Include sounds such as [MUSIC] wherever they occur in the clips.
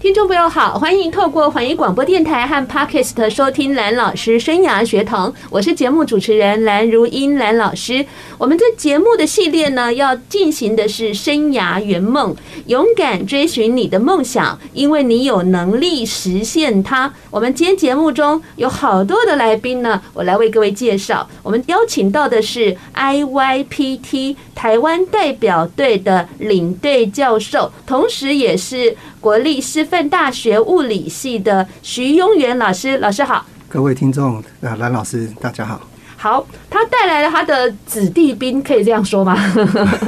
听众朋友好，欢迎透过环宇广播电台和 Podcast 收听蓝老师生涯学堂，我是节目主持人蓝如英蓝老师。我们这节目的系列呢，要进行的是生涯圆梦，勇敢追寻你的梦想，因为你有能力实现它。我们今天节目中有好多的来宾呢，我来为各位介绍。我们邀请到的是 IYPT 台湾代表队的领队教授，同时也是国立师范大学物理系的徐雍元老师。老师好，各位听众，呃，蓝老师大家好。好，他带来了他的子弟兵，可以这样说吗？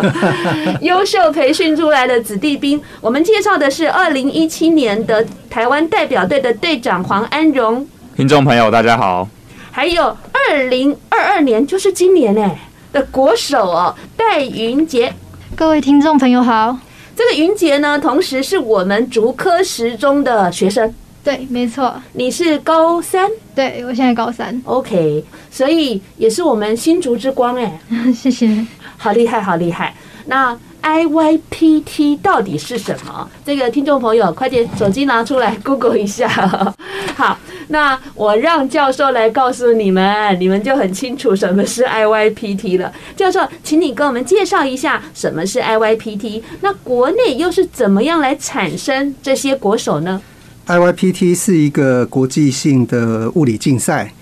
[LAUGHS] 优秀培训出来的子弟兵，我们介绍的是二零一七年的台湾代表队的队长黄安荣。听众朋友，大家好。还有二零二二年，就是今年哎的国手哦，戴云杰。各位听众朋友好。这个云杰呢，同时是我们竹科十中的学生。对，没错，你是高三？对，我现在高三。OK，所以也是我们新竹之光哎，[LAUGHS] 谢谢，好厉害，好厉害。那 IYPT 到底是什么？这个听众朋友，快点手机拿出来 [LAUGHS] Google 一下。[LAUGHS] 好，那我让教授来告诉你们，你们就很清楚什么是 IYPT 了。教授，请你跟我们介绍一下什么是 IYPT。那国内又是怎么样来产生这些国手呢？IYPT 是一个国际性的物理竞赛，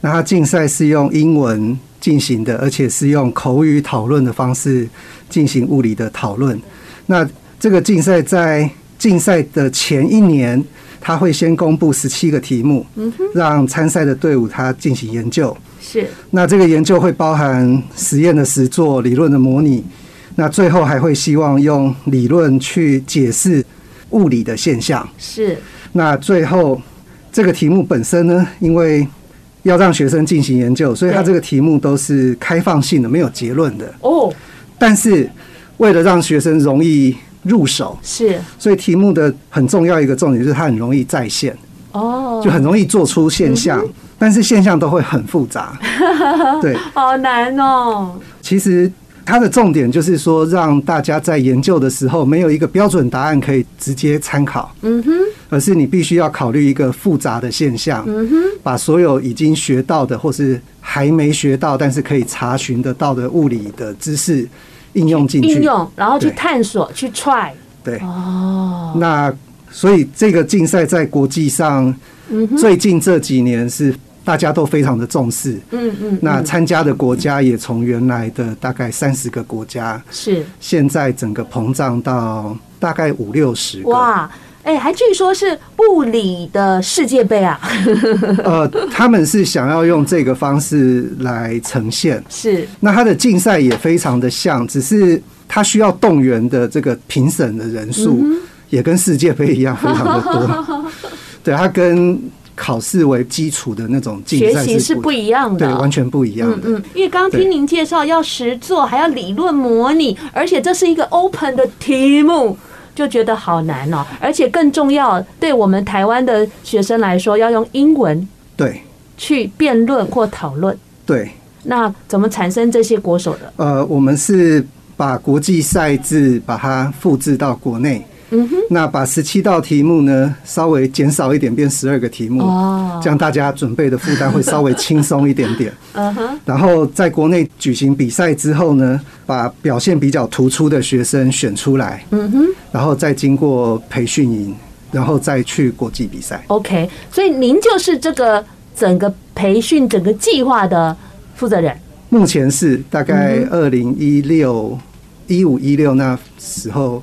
那它竞赛是用英文进行的，而且是用口语讨论的方式进行物理的讨论。那这个竞赛在竞赛的前一年，他会先公布十七个题目，让参赛的队伍他进行研究。是，那这个研究会包含实验的实作、理论的模拟，那最后还会希望用理论去解释物理的现象。是。那最后这个题目本身呢，因为要让学生进行研究，所以他这个题目都是开放性的，没有结论的。哦。但是为了让学生容易入手，是，所以题目的很重要一个重点就是它很容易再现。哦。就很容易做出现象，但是现象都会很复杂。[LAUGHS] 对。好难哦。其实。它的重点就是说，让大家在研究的时候没有一个标准答案可以直接参考，嗯哼，而是你必须要考虑一个复杂的现象，嗯，把所有已经学到的或是还没学到但是可以查询得到的物理的知识应用进去，应用，然后去探索，去 try，对，哦，那所以这个竞赛在国际上，最近这几年是。大家都非常的重视，嗯嗯，那参加的国家也从原来的大概三十个国家，是。现在整个膨胀到大概五六十个。哇，哎，还据说是物理的世界杯啊？[LAUGHS] 呃，他们是想要用这个方式来呈现，是。那他的竞赛也非常的像，只是他需要动员的这个评审的人数也跟世界杯一样非常的多。[LAUGHS] 对，他跟。考试为基础的那种竞赛学习是不一样的，对，完全不一样的。嗯嗯，因为刚刚听您介绍，要实做，还要理论模拟，而且这是一个 open 的题目，就觉得好难哦。而且更重要，对我们台湾的学生来说，要用英文对去辩论或讨论。对，那怎么产生这些国手的？呃，我们是把国际赛制把它复制到国内。嗯哼，那把十七道题目呢，稍微减少一点，变十二个题目，哦，这样大家准备的负担会稍微轻松一点点。[LAUGHS] 嗯哼，然后在国内举行比赛之后呢，把表现比较突出的学生选出来，嗯哼，然后再经过培训营，然后再去国际比赛。OK，所以您就是这个整个培训整个计划的负责人。目前是大概二零一六一五一六那时候。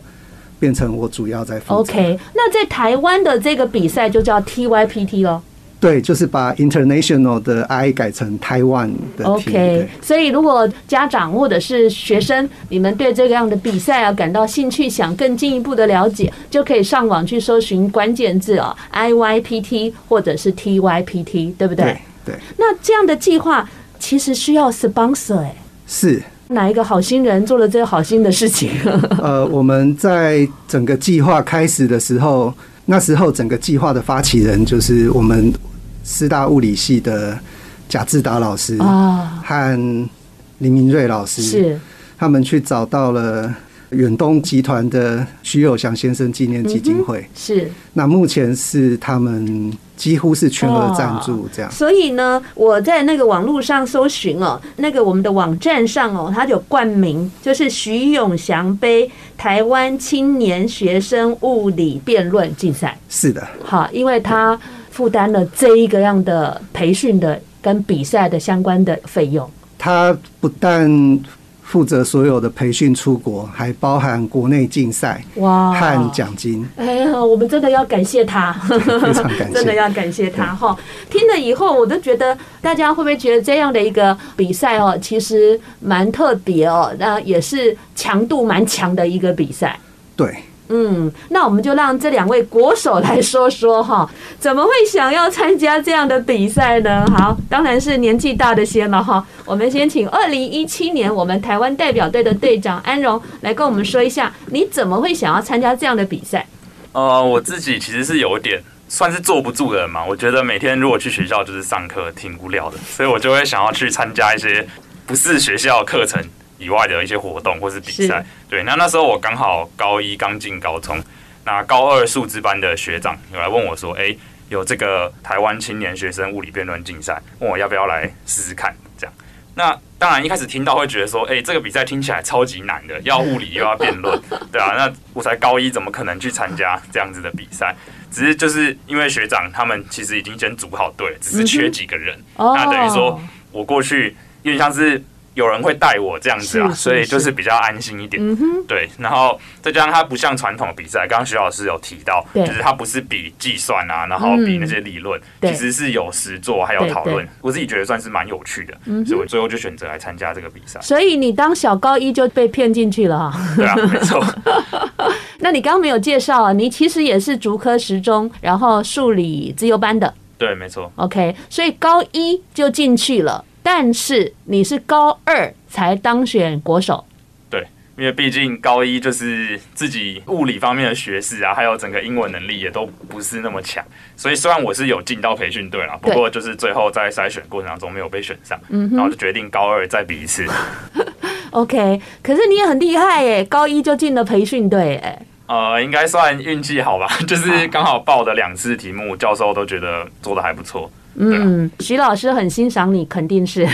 变成我主要在负责。OK，那在台湾的这个比赛就叫 TYPT 咯。对，就是把 International 的 I 改成台湾的 T。OK，所以如果家长或者是学生，你们对这个样的比赛啊感到兴趣，想更进一步的了解，就可以上网去搜寻关键字啊，IYPT 或者是 TYPT，对不对？对。对。那这样的计划其实需要 sponsor 哎。是。哪一个好心人做了这个好心的事情？[LAUGHS] 呃，我们在整个计划开始的时候，那时候整个计划的发起人就是我们师大物理系的贾志达老师啊，和林明瑞老师，是他们去找到了。远东集团的徐有祥先生纪念基金会、嗯、是，那目前是他们几乎是全额赞助这样。所以呢，我在那个网络上搜寻哦，那个我们的网站上哦，它有冠名，就是徐永祥杯台湾青年学生物理辩论竞赛。是的，好，因为他负担了这一个样的培训的跟比赛的相关的费用。他不但负责所有的培训出国，还包含国内竞赛哇和奖金。哎呀，我们真的要感谢他，非常感谢，[LAUGHS] 真的要感谢他哈。听了以后，我都觉得大家会不会觉得这样的一个比赛哦，其实蛮特别哦，那也是强度蛮强的一个比赛。对。嗯，那我们就让这两位国手来说说哈，[LAUGHS] 怎么会想要参加这样的比赛呢？好，当然是年纪大的先了哈。我们先请二零一七年我们台湾代表队的队长安荣来跟我们说一下，你怎么会想要参加这样的比赛？呃，我自己其实是有点算是坐不住的人嘛。我觉得每天如果去学校就是上课挺无聊的，所以我就会想要去参加一些不是学校课程以外的一些活动或是比赛，对，那那时候我刚好高一刚进高中，那高二数资班的学长有来问我说：“哎、欸，有这个台湾青年学生物理辩论竞赛，问我要不要来试试看？”这样，那当然一开始听到会觉得说：“哎、欸，这个比赛听起来超级难的，要物理又要辩论，[LAUGHS] 对啊，那我才高一，怎么可能去参加这样子的比赛？只是就是因为学长他们其实已经先组好队，只是缺几个人，那等于说我过去有点像是。有人会带我这样子啊，所以就是比较安心一点。对，然后再加上它不像传统的比赛，刚刚徐老师有提到，就是它不是比计算啊，然后比那些理论，其实是有实做还有讨论。我自己觉得算是蛮有趣的，所以我最后就选择来参加这个比赛。所以你当小高一就被骗进去了哈？[LAUGHS] 对啊，没错。[LAUGHS] 那你刚刚没有介绍啊？你其实也是竹科十中，然后数理自由班的。对，没错。OK，所以高一就进去了。但是你是高二才当选国手，对，因为毕竟高一就是自己物理方面的学识啊，还有整个英文能力也都不是那么强，所以虽然我是有进到培训队啦，不过就是最后在筛选过程当中没有被选上，然后就决定高二再比一次。[LAUGHS] OK，可是你也很厉害耶，高一就进了培训队，哎，呃，应该算运气好吧，[LAUGHS] 就是刚好报的两次题目，教授都觉得做的还不错。嗯，徐老师很欣赏你，肯定是。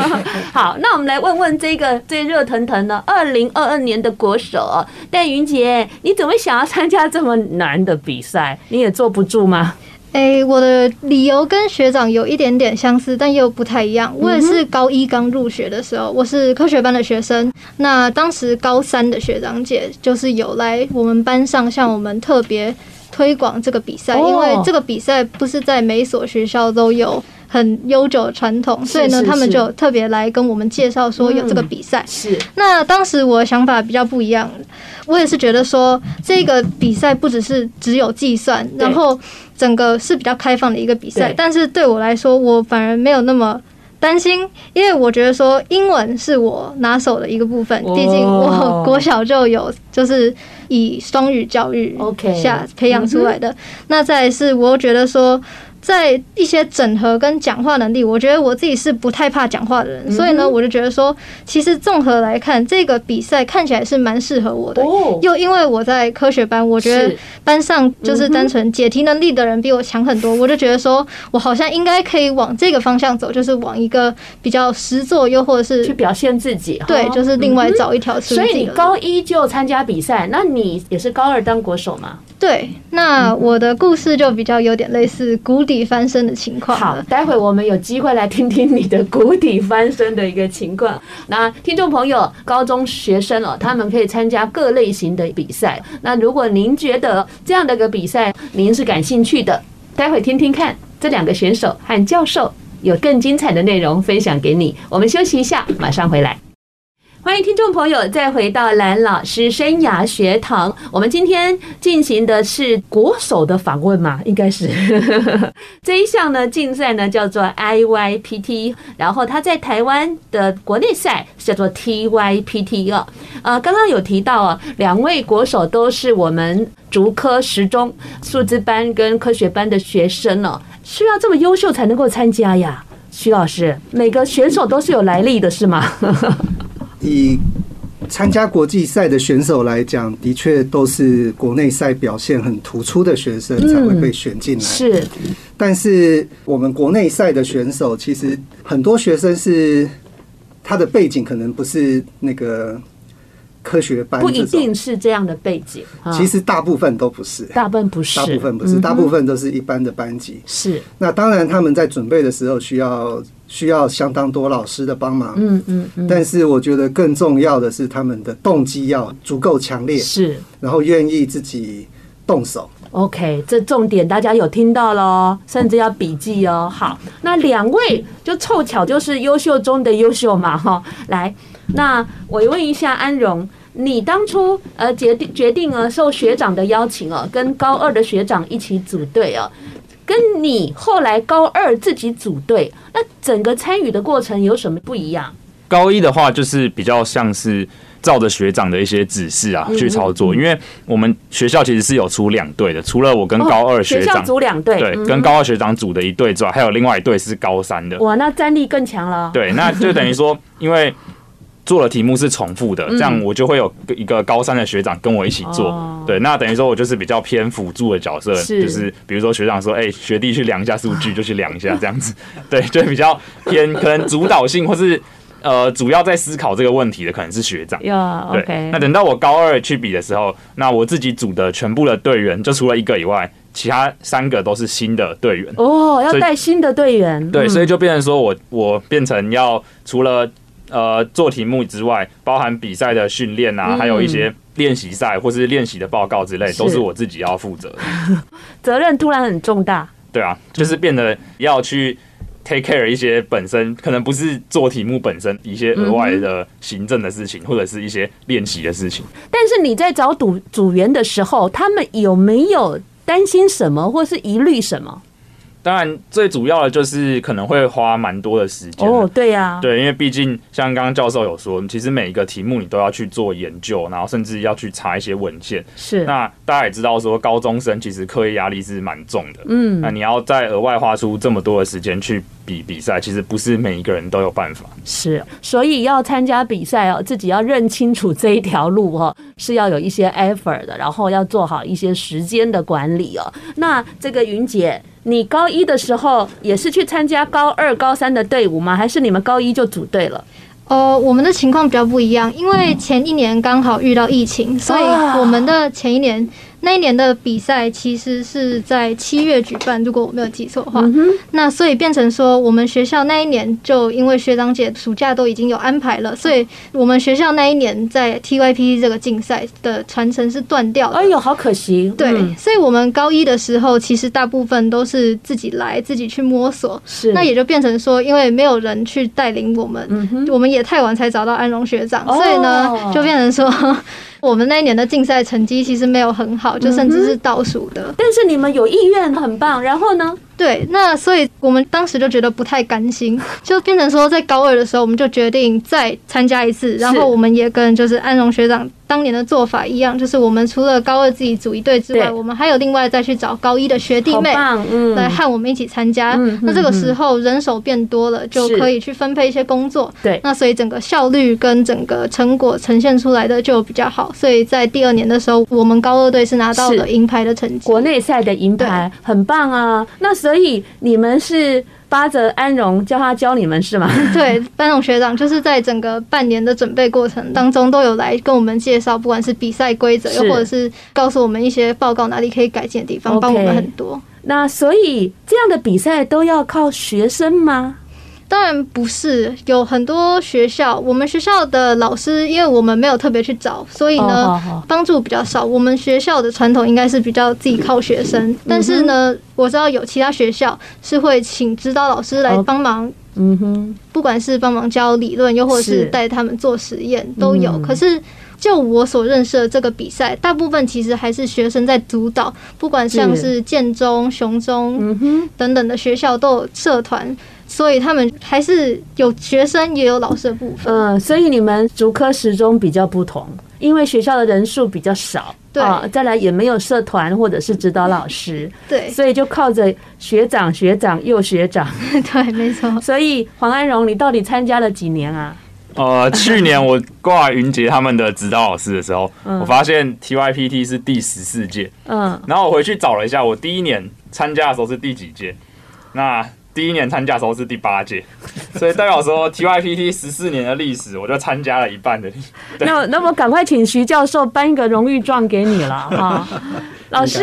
[LAUGHS] 好，那我们来问问这个最热腾腾的二零二二年的国手戴云杰，你怎么想要参加这么难的比赛？你也坐不住吗？哎、欸，我的理由跟学长有一点点相似，但又不太一样。我也是高一刚入学的时候，我是科学班的学生。那当时高三的学长姐就是有来我们班上向我们特别。推广这个比赛，因为这个比赛不是在每所学校都有很悠久的传统，所以呢，他们就特别来跟我们介绍说有这个比赛。是。那当时我的想法比较不一样，我也是觉得说这个比赛不只是只有计算，然后整个是比较开放的一个比赛。但是对我来说，我反而没有那么担心，因为我觉得说英文是我拿手的一个部分，毕竟我国小就有就是。以双语教育下培养出来的，那再来是我觉得说。在一些整合跟讲话能力，我觉得我自己是不太怕讲话的人，所以呢，我就觉得说，其实综合来看，这个比赛看起来是蛮适合我的。哦又因为我在科学班，我觉得班上就是单纯解题能力的人比我强很多，我就觉得说我好像应该可以往这个方向走，就是往一个比较实作，又或者是去表现自己。对，就是另外找一条出路。所以你高一就参加比赛，那你也是高二当国手吗？对，那我的故事就比较有点类似谷底翻身的情况。好，待会我们有机会来听听你的谷底翻身的一个情况。那听众朋友，高中学生哦，他们可以参加各类型的比赛。那如果您觉得这样的一个比赛您是感兴趣的，待会听听看这两个选手和教授有更精彩的内容分享给你。我们休息一下，马上回来。欢迎听众朋友再回到蓝老师生涯学堂。我们今天进行的是国手的访问嘛？应该是 [LAUGHS] 这一项呢，竞赛呢叫做 IYPT，然后他在台湾的国内赛叫做 TYPT 哦。呃，刚刚有提到啊，两位国手都是我们竹科十中数资班跟科学班的学生哦。需要这么优秀才能够参加呀？徐老师，每个选手都是有来历的，是吗？以参加国际赛的选手来讲，的确都是国内赛表现很突出的学生才会被选进来。是，但是我们国内赛的选手，其实很多学生是他的背景可能不是那个。科学班不一定是这样的背景，其实大部分都不是，大部分不是，大部分不是，大部分都是一般的班级。是，那当然他们在准备的时候需要需要相当多老师的帮忙，嗯嗯嗯。但是我觉得更重要的是他们的动机要足够强烈，是，然后愿意自己动手。OK，这重点大家有听到喽，甚至要笔记哦。好，那两位就凑巧就是优秀中的优秀嘛，哈。来，那我问一下安荣。你当初呃决定决定呃受学长的邀请哦，跟高二的学长一起组队哦，跟你后来高二自己组队，那整个参与的过程有什么不一样？高一的话就是比较像是照着学长的一些指示啊去操作，因为我们学校其实是有出两队的，除了我跟高二学长组两队，对，跟高二学长组的一队之外，还有另外一队是高三的。哇，那战力更强了。对，那就等于说，因为。做的题目是重复的，这样我就会有一个高三的学长跟我一起做。对，那等于说我就是比较偏辅助的角色，就是比如说学长说，哎，学弟去量一下数据，[LAUGHS] 就去量一下这样子。[LAUGHS] 对，就比较偏可能主导性或是呃主要在思考这个问题的可能是学长。对，那等到我高二去比的时候，那我自己组的全部的队员就除了一个以外，其他三个都是新的队员。哦，要带新的队员。对，所以就变成说我我变成要除了。呃，做题目之外，包含比赛的训练啊，还有一些练习赛或是练习的报告之类，都是我自己要负责的。[LAUGHS] 责任突然很重大。对啊，就是变得要去 take care 一些本身可能不是做题目本身一些额外的行政的事情，或者是一些练习的事情。但是你在找组组员的时候，他们有没有担心什么，或是疑虑什么？当然，最主要的就是可能会花蛮多的时间。哦，对呀，对，因为毕竟像刚刚教授有说，其实每一个题目你都要去做研究，然后甚至要去查一些文献。是。那大家也知道说，高中生其实课业压力是蛮重的。嗯。那你要再额外花出这么多的时间去比比赛，其实不是每一个人都有办法。是。所以要参加比赛哦，自己要认清楚这一条路哦，是要有一些 effort 的，然后要做好一些时间的管理哦。那这个云姐。你高一的时候也是去参加高二、高三的队伍吗？还是你们高一就组队了？呃，我们的情况比较不一样，因为前一年刚好遇到疫情，所以我们的前一年。那一年的比赛其实是在七月举办，如果我没有记错的话。那所以变成说，我们学校那一年就因为学长姐暑假都已经有安排了，所以我们学校那一年在 TYP 这个竞赛的传承是断掉了。哎呦，好可惜。对，所以我们高一的时候，其实大部分都是自己来，自己去摸索。是。那也就变成说，因为没有人去带领我们，我们也太晚才找到安荣学长，所以呢，就变成说。我们那一年的竞赛成绩其实没有很好，就甚至是倒数的。但是你们有意愿，很棒。然后呢？对，那所以我们当时就觉得不太甘心，[LAUGHS] 就变成说在高二的时候，我们就决定再参加一次。然后我们也跟就是安荣学长当年的做法一样，就是我们除了高二自己组一队之外，我们还有另外再去找高一的学弟妹来和我们一起参加。那这个时候人手变多了，就可以去分配一些工作。对，那所以整个效率跟整个成果呈现出来的就比较好。所以在第二年的时候，我们高二队是拿到了银牌的成绩，国内赛的银牌，很棒啊。那时。所以你们是巴着安荣教他教你们是吗？[LAUGHS] 对，班荣学长就是在整个半年的准备过程当中都有来跟我们介绍，不管是比赛规则，又或者是告诉我们一些报告哪里可以改进的地方，帮我们很多。那所以这样的比赛都要靠学生吗？当然不是，有很多学校，我们学校的老师，因为我们没有特别去找，所以呢，帮助比较少。我们学校的传统应该是比较自己靠学生，但是呢，我知道有其他学校是会请指导老师来帮忙嗯哼，不管是帮忙教理论，又或者是带他们做实验，都有。嗯、可是就我所认识的这个比赛，大部分其实还是学生在主导，不管像是建中、雄中，嗯，等等的学校都有社团。所以他们还是有学生也有老师的部分。嗯，所以你们竹科时中比较不同，因为学校的人数比较少，对，再来也没有社团或者是指导老师，对，所以就靠着学长、学长又学长，[LAUGHS] 对，没错。所以黄安荣，你到底参加了几年啊？呃，去年我挂云杰他们的指导老师的时候，我发现 TYPT 是第十四届，嗯，然后我回去找了一下，我第一年参加的时候是第几届？那第一年参加的时候是第八届，所以代表说 TYPT 十四年的历史，我就参加了一半的。[LAUGHS] 那那我赶快请徐教授颁一个荣誉状给你了哈。[LAUGHS] 老师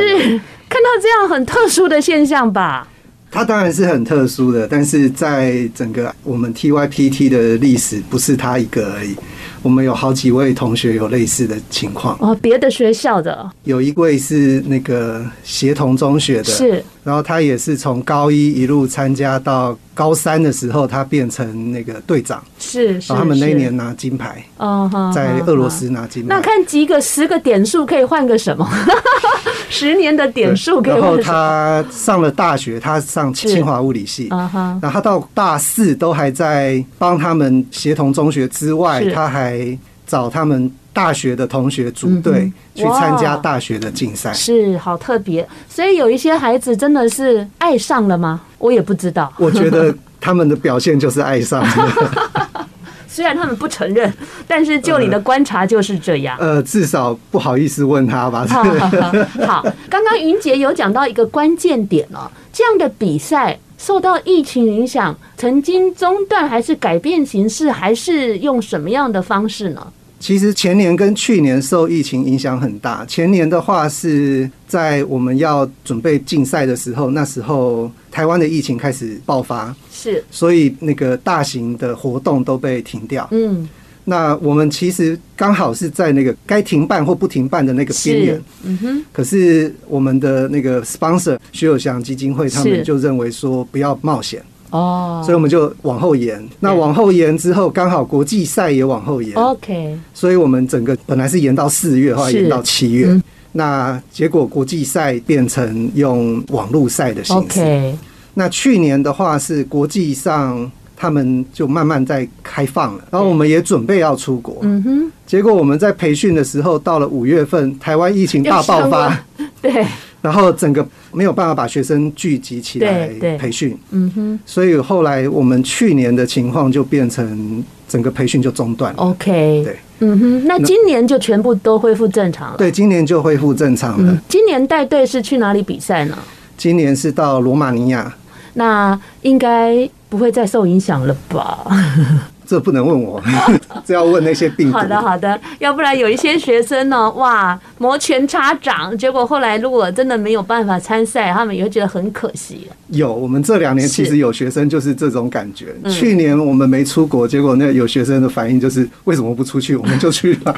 看到这样很特殊的现象吧？它当然是很特殊的，但是在整个我们 TYPT 的历史，不是他一个而已。我们有好几位同学有类似的情况哦，别的学校的有一位是那个协同中学的，是，然后他也是从高一一路参加到高三的时候，他变成那个队长，是，然后他们那一年拿金牌，哦，在俄罗斯拿金牌。那看几个十个点数可以换个什么？[LAUGHS] 十年的点数可以换。然后他上了大学，他上清华物理系，然后他到大四都还在帮他们协同中学之外，他还。找他们大学的同学组队去参加大学的竞赛，是好特别。所以有一些孩子真的是爱上了吗？我也不知道。我觉得 [LAUGHS] 他们的表现就是爱上了，[LAUGHS] 虽然他们不承认，但是就你的观察就是这样。呃，至少不好意思问他吧。[LAUGHS] 好，刚刚云杰有讲到一个关键点哦，这样的比赛。受到疫情影响，曾经中断还是改变形式，还是用什么样的方式呢？其实前年跟去年受疫情影响很大。前年的话是在我们要准备竞赛的时候，那时候台湾的疫情开始爆发，是，所以那个大型的活动都被停掉。嗯。那我们其实刚好是在那个该停办或不停办的那个边缘，嗯哼。可是我们的那个 sponsor 徐有祥基金会他们就认为说不要冒险哦，所以我们就往后延。那往后延之后，刚好国际赛也往后延，OK。所以我们整个本来是延到四月，后来延到七月。那结果国际赛变成用网络赛的形式。OK。那去年的话是国际上。他们就慢慢在开放了，然后我们也准备要出国。嗯哼。结果我们在培训的时候，到了五月份，台湾疫情大爆发。对。然后整个没有办法把学生聚集起来培训。嗯哼。所以后来我们去年的情况就变成整个培训就中断了。OK。对。嗯哼。那今年就全部都恢复正常了。对，今年就恢复正常了。今年带队是去哪里比赛呢？今年是到罗马尼亚。那应该。不会再受影响了吧？这不能问我，[LAUGHS] 这要问那些病毒。好的，好的，要不然有一些学生呢，哇，摩拳擦掌，结果后来如果真的没有办法参赛，他们也会觉得很可惜。有，我们这两年其实有学生就是这种感觉。去年我们没出国，结果那有学生的反应就是为什么不出去？我们就去了。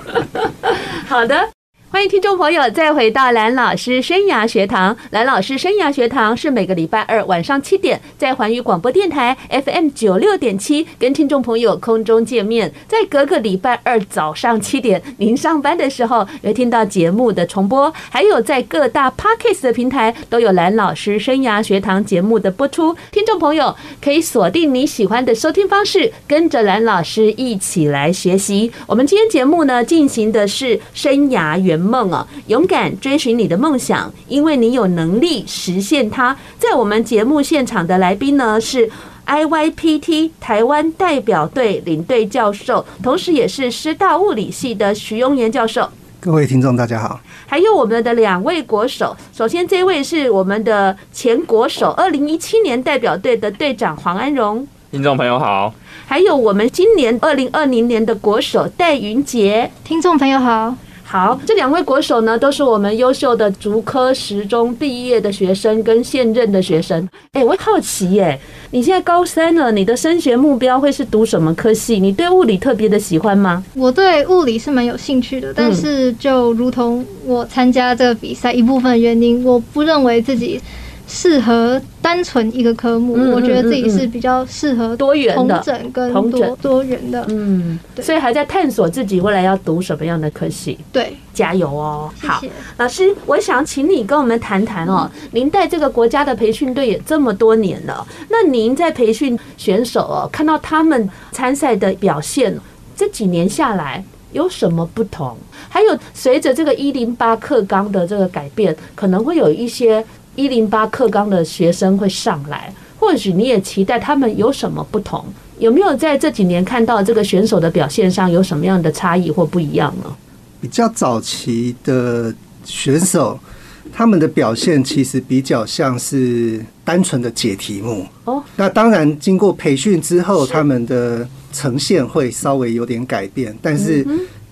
[LAUGHS] 好的。欢迎听众朋友再回到蓝老师生涯学堂。蓝老师生涯学堂是每个礼拜二晚上七点在环宇广播电台 FM 九六点七跟听众朋友空中见面。在隔个礼拜二早上七点您上班的时候，有听到节目的重播。还有在各大 Podcast 的平台都有蓝老师生涯学堂节目的播出。听众朋友可以锁定你喜欢的收听方式，跟着蓝老师一起来学习。我们今天节目呢进行的是生涯圆梦啊，勇敢追寻你的梦想，因为你有能力实现它。在我们节目现场的来宾呢，是 IYPT 台湾代表队领队教授，同时也是师大物理系的徐庸言教授。各位听众，大家好。还有我们的两位国手，首先这位是我们的前国手，二零一七年代表队的队长黄安荣。听众朋友好。还有我们今年二零二零年的国手戴云杰。听众朋友好。好，这两位国手呢，都是我们优秀的竹科十中毕业的学生跟现任的学生。哎，我好奇耶，你现在高三了，你的升学目标会是读什么科系？你对物理特别的喜欢吗？我对物理是蛮有兴趣的，但是就如同我参加这个比赛一部分原因，我不认为自己适合单纯一个科目，嗯、我觉得自己是比较适合多元的、同整跟多多元的。嗯，所以还在探索自己未来要读什么样的科系。对，加油哦！好，老师，我想请你跟我们谈谈哦。您带这个国家的培训队也这么多年了，那您在培训选手哦，看到他们参赛的表现，这几年下来有什么不同？还有随着这个一零八课纲的这个改变，可能会有一些。一零八课纲的学生会上来，或许你也期待他们有什么不同？有没有在这几年看到这个选手的表现上有什么样的差异或不一样呢？比较早期的选手，他们的表现其实比较像是单纯的解题目哦。那当然，经过培训之后，他们的呈现会稍微有点改变，但是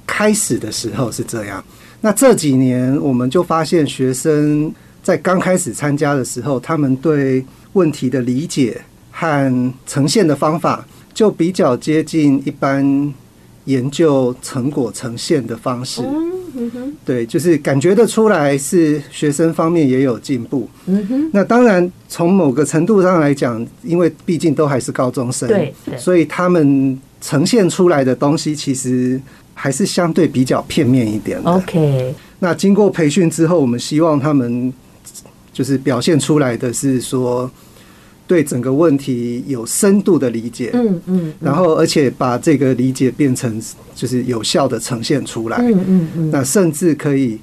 开始的时候是这样。那这几年我们就发现学生。在刚开始参加的时候，他们对问题的理解和呈现的方法就比较接近一般研究成果呈现的方式。对，就是感觉得出来是学生方面也有进步。嗯哼，那当然从某个程度上来讲，因为毕竟都还是高中生，对，所以他们呈现出来的东西其实还是相对比较片面一点的。OK，那经过培训之后，我们希望他们。就是表现出来的是说，对整个问题有深度的理解，嗯嗯，然后而且把这个理解变成就是有效的呈现出来，嗯嗯嗯，那甚至可以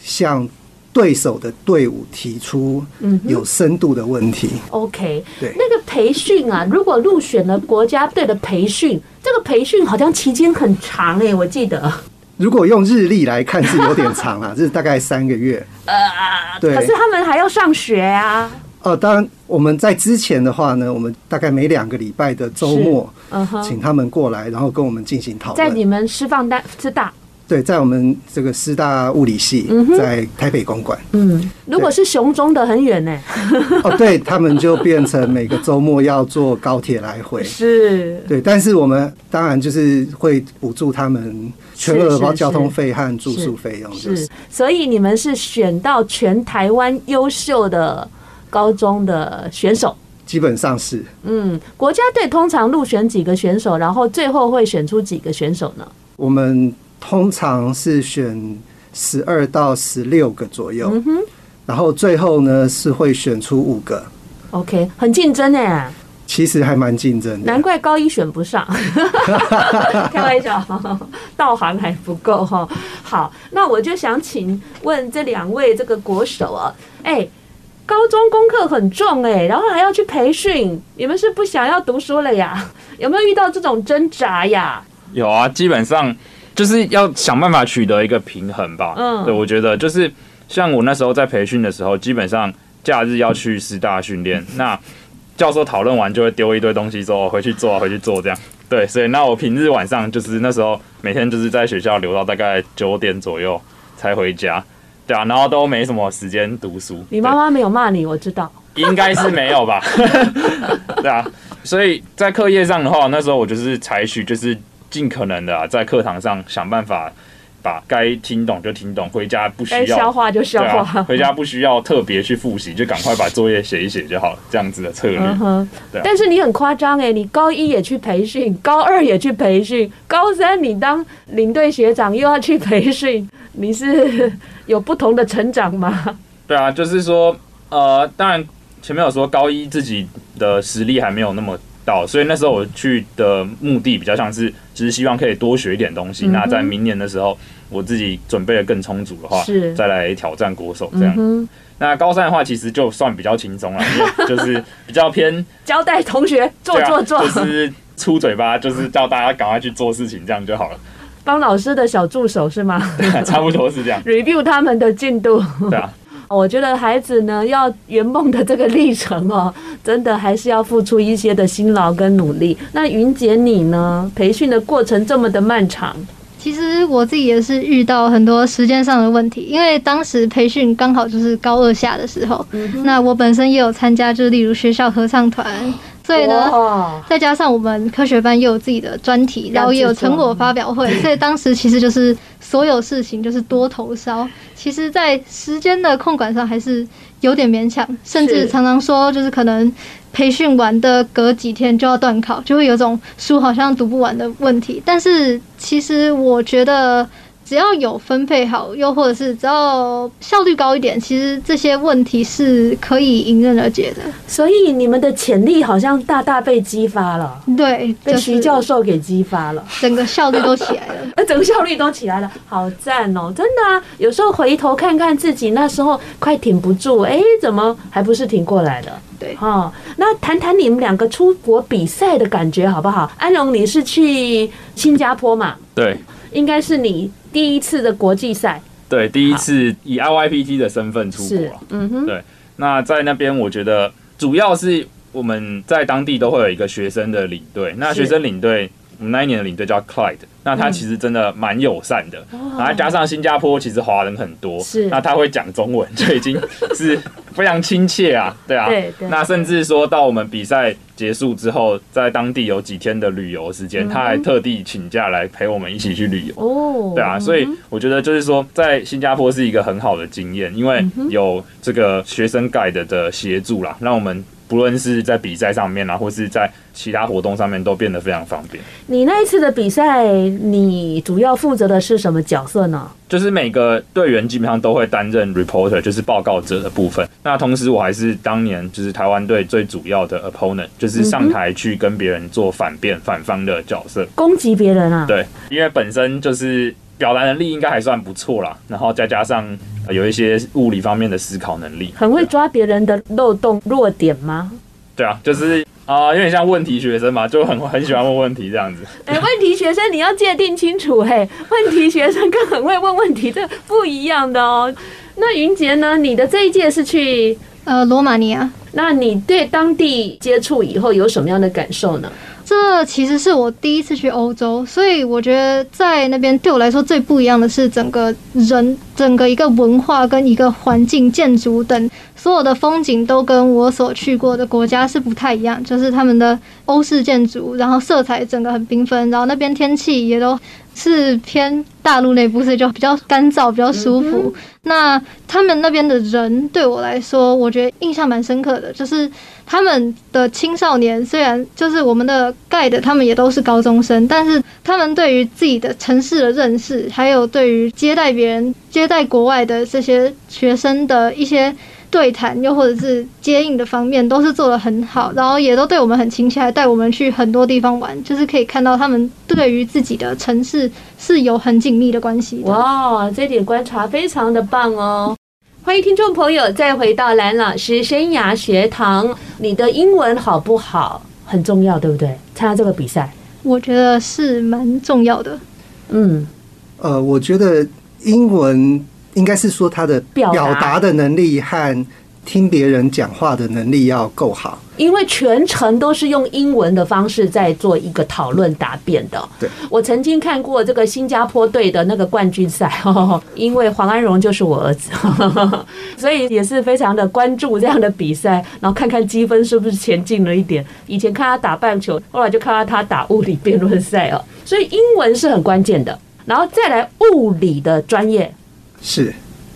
向对手的队伍提出有深度的问题。OK，对，那个培训啊，如果入选了国家队的培训，这个培训好像期间很长诶，我记得。如果用日历来看是有点长啊，这 [LAUGHS] 是大概三个月。呃，对。可是他们还要上学啊。哦，当然我们在之前的话呢，我们大概每两个礼拜的周末，请他们过来，然后跟我们进行讨论。在你们释放大吃大。对，在我们这个师大物理系，在台北公馆。嗯，如果是雄中的很远呢？哦，对他们就变成每个周末要坐高铁来回。是。对，但是我们当然就是会补助他们全额包交通费和住宿费用。是。所以你们是选到全台湾优秀的高中的选手？基本上是。嗯，国家队通常入选几个选手，然后最后会选出几个选手呢？我们。通常是选十二到十六个左右，嗯哼，然后最后呢是会选出五个。OK，很竞争哎，其实还蛮竞争的，难怪高一选不上，[LAUGHS] 开玩笑，道行还不够哈。好，那我就想请问这两位这个国手啊，哎，高中功课很重哎，然后还要去培训，你们是不想要读书了呀？有没有遇到这种挣扎呀？有啊，基本上。就是要想办法取得一个平衡吧。嗯，对，我觉得就是像我那时候在培训的时候，基本上假日要去师大训练，[LAUGHS] 那教授讨论完就会丢一堆东西之后回去做啊，回去做这样。对，所以那我平日晚上就是那时候每天就是在学校留到大概九点左右才回家。对啊，然后都没什么时间读书。你妈妈没有骂你，我知道。应该是没有吧？[LAUGHS] 对啊，所以在课业上的话，那时候我就是采取就是。尽可能的啊，在课堂上想办法把该听懂就听懂，回家不需要消化就消化，啊，回家不需要特别去复习，就赶快把作业写一写就好了，这样子的策略。嗯对啊，但是你很夸张哎，你高一也去培训，高二也去培训，高三你当领队学长又要去培训，你是有不同的成长吗？对啊，就是说，呃，当然前面有说高一自己的实力还没有那么。到，所以那时候我去的目的比较像是，只是希望可以多学一点东西。嗯、那在明年的时候，我自己准备的更充足的话，是再来挑战国手这样。嗯、那高三的话，其实就算比较轻松了，因为就是比较偏 [LAUGHS] 交代同学做做做，就是出嘴巴，就是叫大家赶快去做事情，这样就好了。帮老师的小助手是吗？对，[LAUGHS] 差不多是这样。[LAUGHS] Review 他们的进度。对啊。我觉得孩子呢，要圆梦的这个历程哦，真的还是要付出一些的辛劳跟努力。那云姐你呢？培训的过程这么的漫长，其实我自己也是遇到很多时间上的问题，因为当时培训刚好就是高二下的时候，那我本身也有参加，就是例如学校合唱团。所以呢，再加上我们科学班又有自己的专题，然后也有成果发表会，所以当时其实就是所有事情就是多头烧。其实，在时间的控管上还是有点勉强，甚至常常说就是可能培训完的隔几天就要断考，就会有种书好像读不完的问题。但是其实我觉得。只要有分配好，又或者是只要效率高一点，其实这些问题是可以迎刃而解的。所以你们的潜力好像大大被激发了，对，被徐教授给激发了，整个效率都起来了，呃，[LAUGHS] 整个效率都起来了，好赞哦！真的啊，有时候回头看看自己那时候快挺不住，哎，怎么还不是挺过来的？对，哦，那谈谈你们两个出国比赛的感觉好不好？安荣，你是去新加坡嘛？对，应该是你。第一次的国际赛，对，第一次以 IYPT 的身份出国，嗯哼，对。那在那边，我觉得主要是我们在当地都会有一个学生的领队，那学生领队。我们那一年的领队叫 Clyde，那他其实真的蛮友善的，然后加上新加坡其实华人很多，是，那他会讲中文，就已经是非常亲切啊，[LAUGHS] 对啊，那甚至说到我们比赛结束之后，在当地有几天的旅游时间，他还特地请假来陪我们一起去旅游，哦，对啊，所以我觉得就是说，在新加坡是一个很好的经验，因为有这个学生 guide 的协助啦，让我们。不论是在比赛上面啊，或是在其他活动上面，都变得非常方便。你那一次的比赛，你主要负责的是什么角色呢？就是每个队员基本上都会担任 reporter，就是报告者的部分。那同时，我还是当年就是台湾队最主要的 opponent，就是上台去跟别人做反辩、反方的角色，攻击别人啊。对，因为本身就是。表达能力应该还算不错啦，然后再加上有一些物理方面的思考能力，很会抓别人的漏洞弱点吗？对啊，就是啊、呃，有点像问题学生嘛，就很很喜欢问问题这样子。[LAUGHS] 哎、欸，问题学生你要界定清楚嘿，问题学生跟很会问问题这不一样的哦。那云杰呢？你的这一届是去呃罗马尼亚，那你对当地接触以后有什么样的感受呢？这其实是我第一次去欧洲，所以我觉得在那边对我来说最不一样的是整个人、整个一个文化跟一个环境、建筑等所有的风景都跟我所去过的国家是不太一样，就是他们的欧式建筑，然后色彩整个很缤纷，然后那边天气也都。是偏大陆内部，所以就比较干燥，比较舒服。那他们那边的人对我来说，我觉得印象蛮深刻的，就是他们的青少年，虽然就是我们的 guide，他们也都是高中生，但是他们对于自己的城市的认识，还有对于接待别人、接待国外的这些学生的一些。对谈又或者是接应的方面都是做的很好，然后也都对我们很亲切，还带我们去很多地方玩，就是可以看到他们对于自己的城市是有很紧密的关系的。哇，这点观察非常的棒哦！欢迎听众朋友再回到蓝老师生涯学堂。你的英文好不好很重要，对不对？参加这个比赛，我觉得是蛮重要的。嗯，呃，我觉得英文。应该是说他的表达的能力和听别人讲话的能力要够好，因为全程都是用英文的方式在做一个讨论答辩的。对，我曾经看过这个新加坡队的那个冠军赛，因为黄安荣就是我儿子，[LAUGHS] 所以也是非常的关注这样的比赛，然后看看积分是不是前进了一点。以前看他打棒球，后来就看到他打物理辩论赛哦，所以英文是很关键的，然后再来物理的专业。是，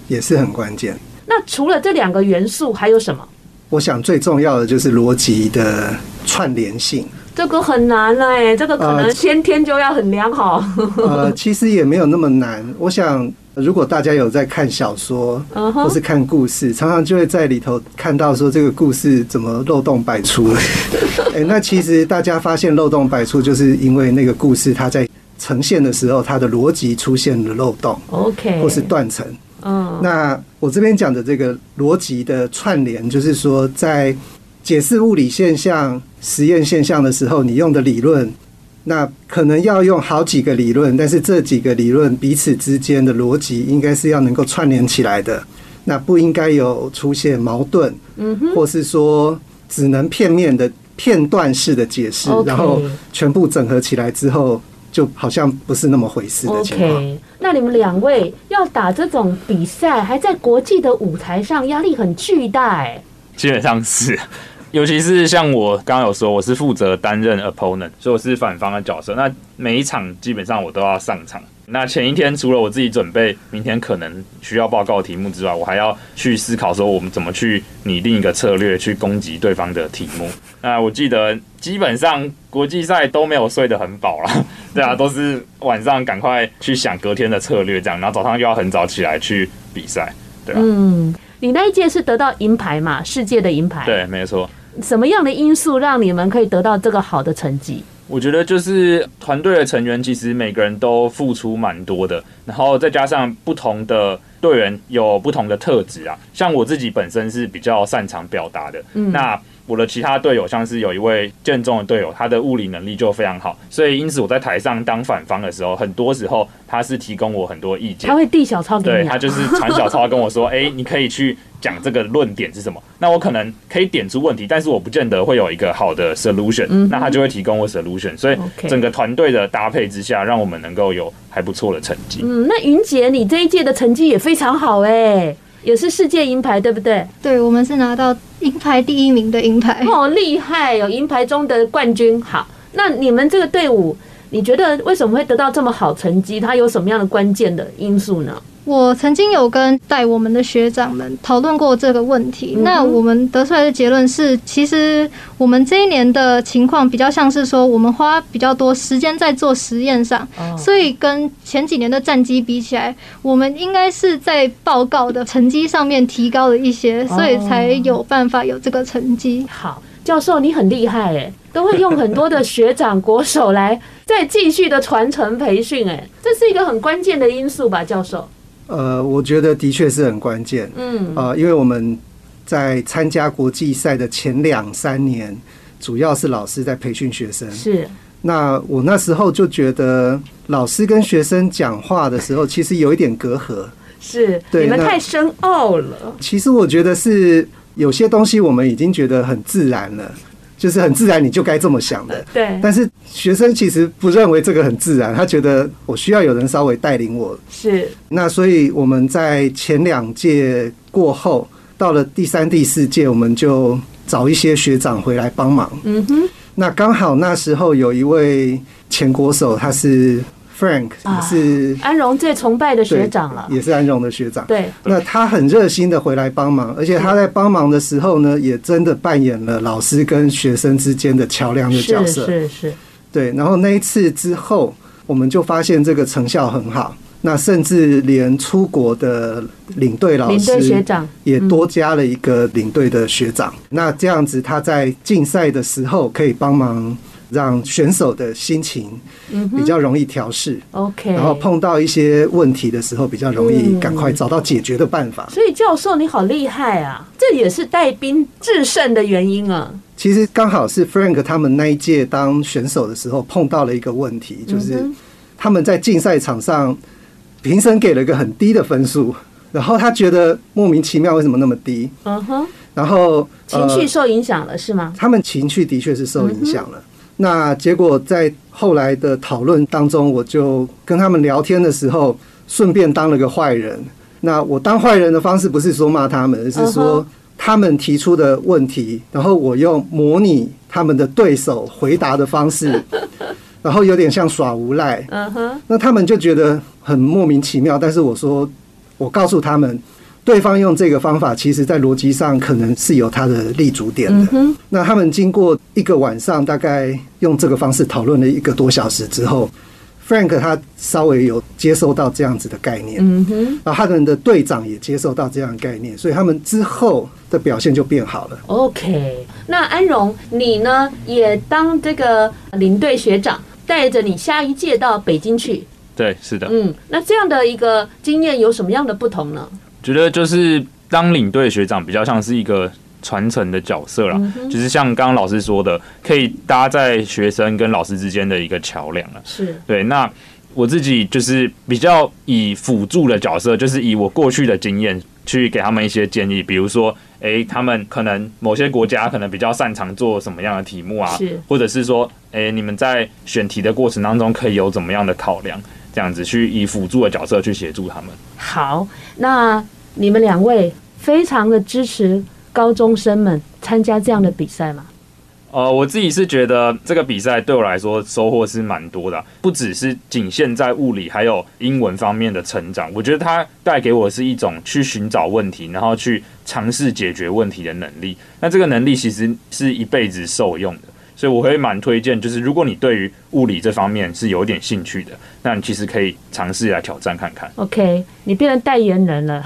也是很关键。那除了这两个元素，还有什么？我想最重要的就是逻辑的串联性。这个很难哎，这个可能先天就要很良好。呃，呃，[LAUGHS] 其实也没有那么难。我想，如果大家有在看小说，或是看故事，常常就会在里头看到说这个故事怎么漏洞百出。哎，[LAUGHS] 那其实大家发现漏洞百出，就是因为那个故事它在。呈现的时候，它的逻辑出现了漏洞，OK，或是断层。嗯，那我这边讲的这个逻辑的串联，就是说，在解释物理现象、实验现象的时候，你用的理论，那可能要用好几个理论，但是这几个理论彼此之间的逻辑应该是要能够串联起来的，那不应该有出现矛盾，嗯，或是说只能片面的片段式的解释，然后全部整合起来之后。就好像不是那么回事的情况。OK，那你们两位要打这种比赛，还在国际的舞台上，压力很巨大哎。基本上是，[LAUGHS] 尤其是像我刚刚有说，我是负责担任 opponent，所以我是反方的角色。那每一场基本上我都要上场，那前一天除了我自己准备明天可能需要报告题目之外，我还要去思考说我们怎么去拟定一个策略去攻击对方的题目。[LAUGHS] 那我记得基本上国际赛都没有睡得很饱了，[LAUGHS] 对啊，都是晚上赶快去想隔天的策略这样，然后早上又要很早起来去比赛，对啊。嗯，你那一届是得到银牌嘛？世界的银牌。对，没错。什么样的因素让你们可以得到这个好的成绩？我觉得就是团队的成员，其实每个人都付出蛮多的，然后再加上不同的队员有不同的特质啊。像我自己本身是比较擅长表达的，嗯，那我的其他队友像是有一位建中的队友，他的物理能力就非常好，所以因此我在台上当反方的时候，很多时候他是提供我很多意见。他会递小抄给你，对，他就是传小抄跟我说：“ [LAUGHS] 哎，你可以去。”讲这个论点是什么？那我可能可以点出问题，但是我不见得会有一个好的 solution。嗯，那他就会提供我 solution。所以整个团队的搭配之下，让我们能够有还不错的成绩。嗯，那云姐，你这一届的成绩也非常好哎，也是世界银牌，对不对？对，我们是拿到银牌第一名的银牌，好厉害哦！银牌中的冠军。好，那你们这个队伍，你觉得为什么会得到这么好成绩？它有什么样的关键的因素呢？我曾经有跟带我们的学长们讨论过这个问题，那我们得出来的结论是，其实我们这一年的情况比较像是说，我们花比较多时间在做实验上，所以跟前几年的战绩比起来，我们应该是在报告的成绩上面提高了一些，所以才有办法有这个成绩。好，教授你很厉害诶，都会用很多的学长国手来再继续的传承培训，诶，这是一个很关键的因素吧，教授？呃，我觉得的确是很关键。嗯，呃，因为我们在参加国际赛的前两三年，主要是老师在培训学生。是。那我那时候就觉得，老师跟学生讲话的时候，其实有一点隔阂。是。对，你们太深奥了。其实我觉得是有些东西我们已经觉得很自然了。就是很自然，你就该这么想的。[LAUGHS] 对。但是学生其实不认为这个很自然，他觉得我需要有人稍微带领我。是。那所以我们在前两届过后，到了第三、第四届，我们就找一些学长回来帮忙。嗯哼。那刚好那时候有一位前国手，他是。Frank 也是安荣最崇拜的学长了，也是安荣的学长。对，那他很热心的回来帮忙，而且他在帮忙的时候呢，也真的扮演了老师跟学生之间的桥梁的角色。是是是。对，然后那一次之后，我们就发现这个成效很好。那甚至连出国的领队老师学长也多加了一个领队的学长。那这样子，他在竞赛的时候可以帮忙。让选手的心情比较容易调试，OK，然后碰到一些问题的时候，比较容易赶快找到解决的办法。所以教授你好厉害啊，这也是带兵制胜的原因啊。其实刚好是 Frank 他们那一届当选手的时候碰到了一个问题，就是他们在竞赛场上评审给了一个很低的分数，然后他觉得莫名其妙为什么那么低？嗯哼，然后情绪受影响了是吗？他们情绪的确是受影响了。那结果在后来的讨论当中，我就跟他们聊天的时候，顺便当了个坏人。那我当坏人的方式不是说骂他们，而是说他们提出的问题，然后我用模拟他们的对手回答的方式，[LAUGHS] 然后有点像耍无赖。嗯哼，那他们就觉得很莫名其妙。但是我说，我告诉他们。对方用这个方法，其实在逻辑上可能是有他的立足点的。那他们经过一个晚上，大概用这个方式讨论了一个多小时之后，Frank 他稍微有接受到这样子的概念，嗯哼，然后他们的队长也接受到这样的概念，所以他们之后的表现就变好了。OK，那安荣你呢，也当这个领队学长，带着你下一届到北京去。对，是的。嗯，那这样的一个经验有什么样的不同呢？觉得就是当领队学长比较像是一个传承的角色啦，就是像刚刚老师说的，可以搭在学生跟老师之间的一个桥梁了。是对。那我自己就是比较以辅助的角色，就是以我过去的经验去给他们一些建议，比如说，诶，他们可能某些国家可能比较擅长做什么样的题目啊，或者是说，诶，你们在选题的过程当中可以有怎么样的考量，这样子去以辅助的角色去协助他们。好，那。你们两位非常的支持高中生们参加这样的比赛吗？呃，我自己是觉得这个比赛对我来说收获是蛮多的，不只是仅限在物理还有英文方面的成长。我觉得它带给我是一种去寻找问题，然后去尝试解决问题的能力。那这个能力其实是一辈子受用的。所以我会蛮推荐，就是如果你对于物理这方面是有点兴趣的，那你其实可以尝试来挑战看看。OK，你变成代言人了。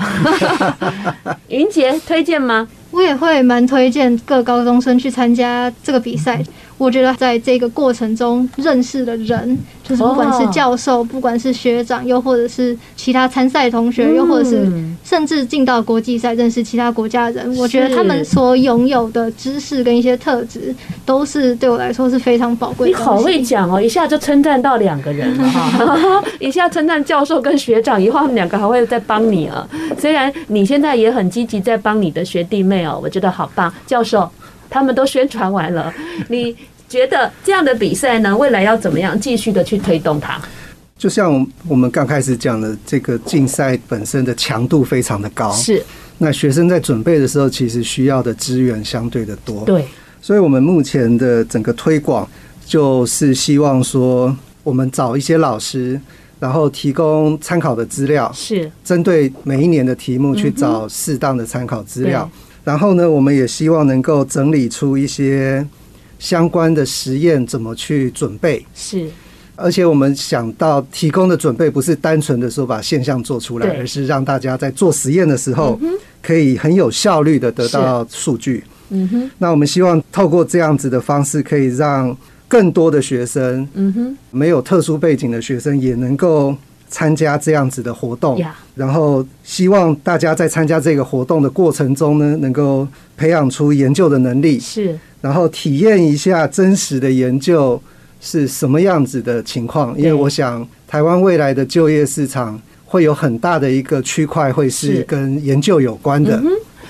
[LAUGHS] 云杰推荐吗？我也会蛮推荐各高中生去参加这个比赛。我觉得在这个过程中认识的人，就是不管是教授，不管是学长，又或者是其他参赛同学，又或者是甚至进到国际赛认识其他国家的人，我觉得他们所拥有的知识跟一些特质，都是对我来说是非常宝贵的。你好会讲哦，一下就称赞到两个人了哈，[LAUGHS] 一下称赞教授跟学长，以后他们两个还会再帮你啊。虽然你现在也很积极在帮你的学弟妹哦，我觉得好棒，教授。他们都宣传完了，[LAUGHS] 你觉得这样的比赛呢？未来要怎么样继续的去推动它？就像我们刚开始讲的，这个竞赛本身的强度非常的高，是。那学生在准备的时候，其实需要的资源相对的多，对。所以我们目前的整个推广，就是希望说，我们找一些老师，然后提供参考的资料，是针对每一年的题目去找适当的参考资料。然后呢，我们也希望能够整理出一些相关的实验怎么去准备。是，而且我们想到提供的准备不是单纯的说把现象做出来，而是让大家在做实验的时候可以很有效率的得到数据。嗯哼。那我们希望透过这样子的方式，可以让更多的学生，嗯哼，没有特殊背景的学生也能够。参加这样子的活动，然后希望大家在参加这个活动的过程中呢，能够培养出研究的能力，是，然后体验一下真实的研究是什么样子的情况。因为我想，台湾未来的就业市场会有很大的一个区块会是跟研究有关的。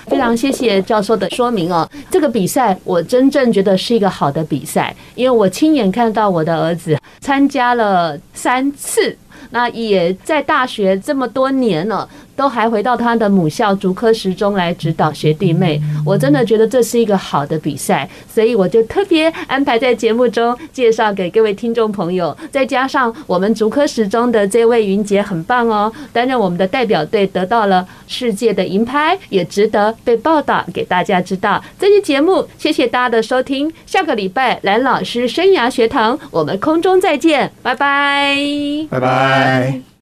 非常谢谢教授的说明哦。这个比赛我真正觉得是一个好的比赛，因为我亲眼看到我的儿子参加了三次。那也在大学这么多年了，都还回到他的母校竹科十中来指导学弟妹。我真的觉得这是一个好的比赛，所以我就特别安排在节目中介绍给各位听众朋友。再加上我们竹科十中的这位云杰很棒哦，担任我们的代表队得到了世界的银牌，也值得被报道给大家知道。这期节目谢谢大家的收听，下个礼拜蓝老师生涯学堂我们空中再见，拜拜，拜拜。